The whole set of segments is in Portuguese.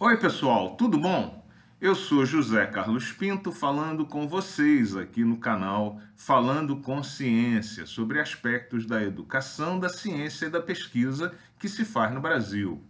Oi, pessoal, tudo bom? Eu sou José Carlos Pinto falando com vocês aqui no canal Falando com Ciência sobre aspectos da educação, da ciência e da pesquisa que se faz no Brasil.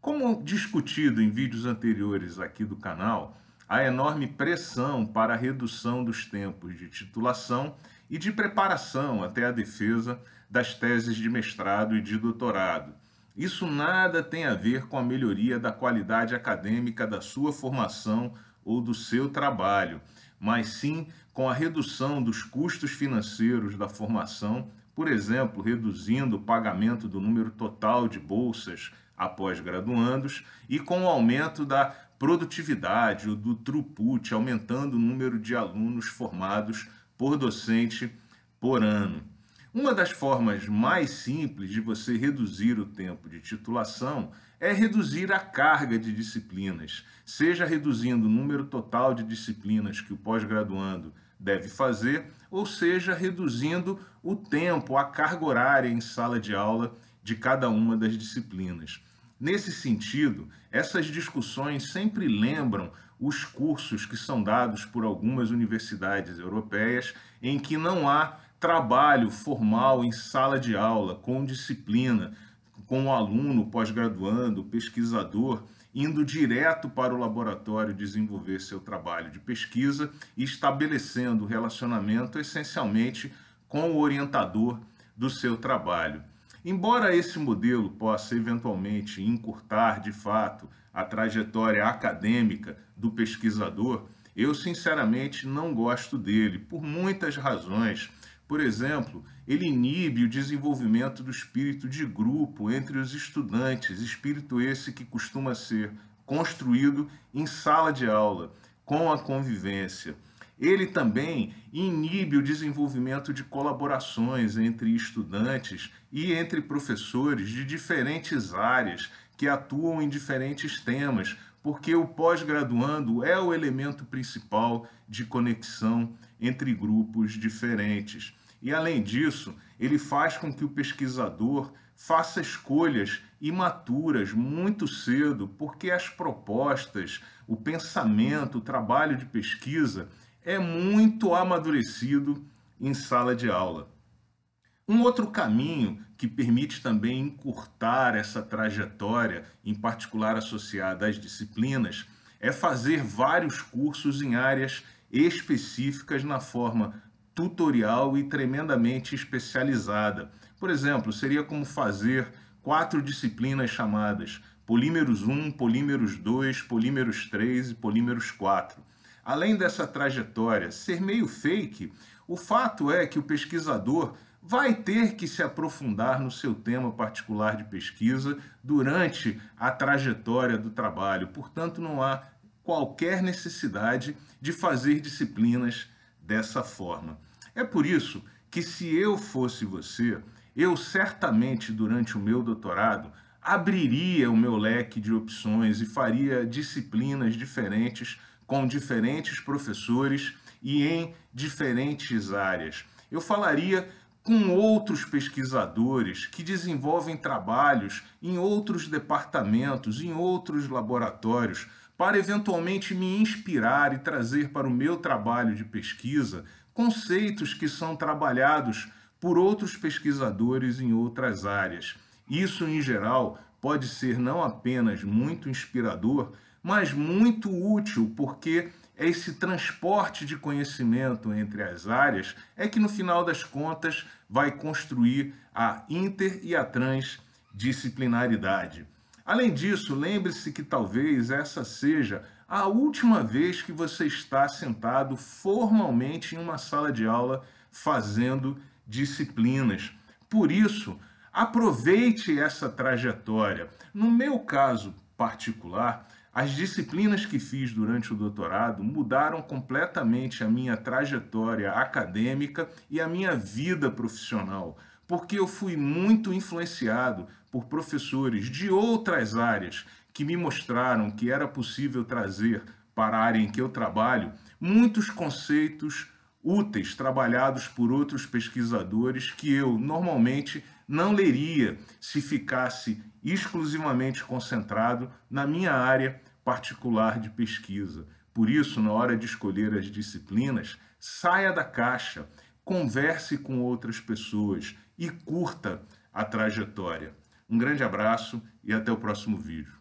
Como discutido em vídeos anteriores aqui do canal, a enorme pressão para a redução dos tempos de titulação e de preparação até a defesa das teses de mestrado e de doutorado. Isso nada tem a ver com a melhoria da qualidade acadêmica da sua formação ou do seu trabalho, mas sim com a redução dos custos financeiros da formação, por exemplo, reduzindo o pagamento do número total de bolsas após graduandos e com o aumento da produtividade ou do throughput, aumentando o número de alunos formados por docente por ano. Uma das formas mais simples de você reduzir o tempo de titulação é reduzir a carga de disciplinas, seja reduzindo o número total de disciplinas que o pós-graduando deve fazer, ou seja, reduzindo o tempo, a carga horária em sala de aula de cada uma das disciplinas. Nesse sentido, essas discussões sempre lembram os cursos que são dados por algumas universidades europeias em que não há trabalho formal em sala de aula, com disciplina, com o aluno pós-graduando, pesquisador, indo direto para o laboratório desenvolver seu trabalho de pesquisa e estabelecendo relacionamento essencialmente com o orientador do seu trabalho. Embora esse modelo possa eventualmente encurtar de fato a trajetória acadêmica do pesquisador, eu sinceramente não gosto dele, por muitas razões. Por exemplo, ele inibe o desenvolvimento do espírito de grupo entre os estudantes, espírito esse que costuma ser construído em sala de aula, com a convivência. Ele também inibe o desenvolvimento de colaborações entre estudantes e entre professores de diferentes áreas que atuam em diferentes temas, porque o pós-graduando é o elemento principal de conexão entre grupos diferentes. E além disso, ele faz com que o pesquisador faça escolhas imaturas muito cedo, porque as propostas, o pensamento, o trabalho de pesquisa é muito amadurecido em sala de aula. Um outro caminho que permite também encurtar essa trajetória, em particular associada às disciplinas, é fazer vários cursos em áreas específicas na forma tutorial e tremendamente especializada. Por exemplo, seria como fazer quatro disciplinas chamadas polímeros 1, polímeros 2, polímeros 3 e polímeros 4 além dessa trajetória ser meio fake, o fato é que o pesquisador vai ter que se aprofundar no seu tema particular de pesquisa durante a trajetória do trabalho. Portanto, não há qualquer necessidade de fazer disciplinas dessa forma. É por isso que, se eu fosse você, eu certamente, durante o meu doutorado, abriria o meu leque de opções e faria disciplinas diferentes com diferentes professores e em diferentes áreas. Eu falaria com outros pesquisadores que desenvolvem trabalhos em outros departamentos, em outros laboratórios, para eventualmente me inspirar e trazer para o meu trabalho de pesquisa conceitos que são trabalhados por outros pesquisadores em outras áreas. Isso, em geral, pode ser não apenas muito inspirador, mas muito útil, porque esse transporte de conhecimento entre as áreas é que, no final das contas, vai construir a inter e a transdisciplinaridade. Além disso, lembre-se que talvez essa seja a última vez que você está sentado formalmente em uma sala de aula fazendo disciplinas. Por isso, aproveite essa trajetória. No meu caso particular, as disciplinas que fiz durante o doutorado mudaram completamente a minha trajetória acadêmica e a minha vida profissional, porque eu fui muito influenciado por professores de outras áreas que me mostraram que era possível trazer para a área em que eu trabalho muitos conceitos úteis trabalhados por outros pesquisadores que eu normalmente não leria se ficasse exclusivamente concentrado na minha área particular de pesquisa. Por isso, na hora de escolher as disciplinas, saia da caixa, converse com outras pessoas e curta a trajetória. Um grande abraço e até o próximo vídeo.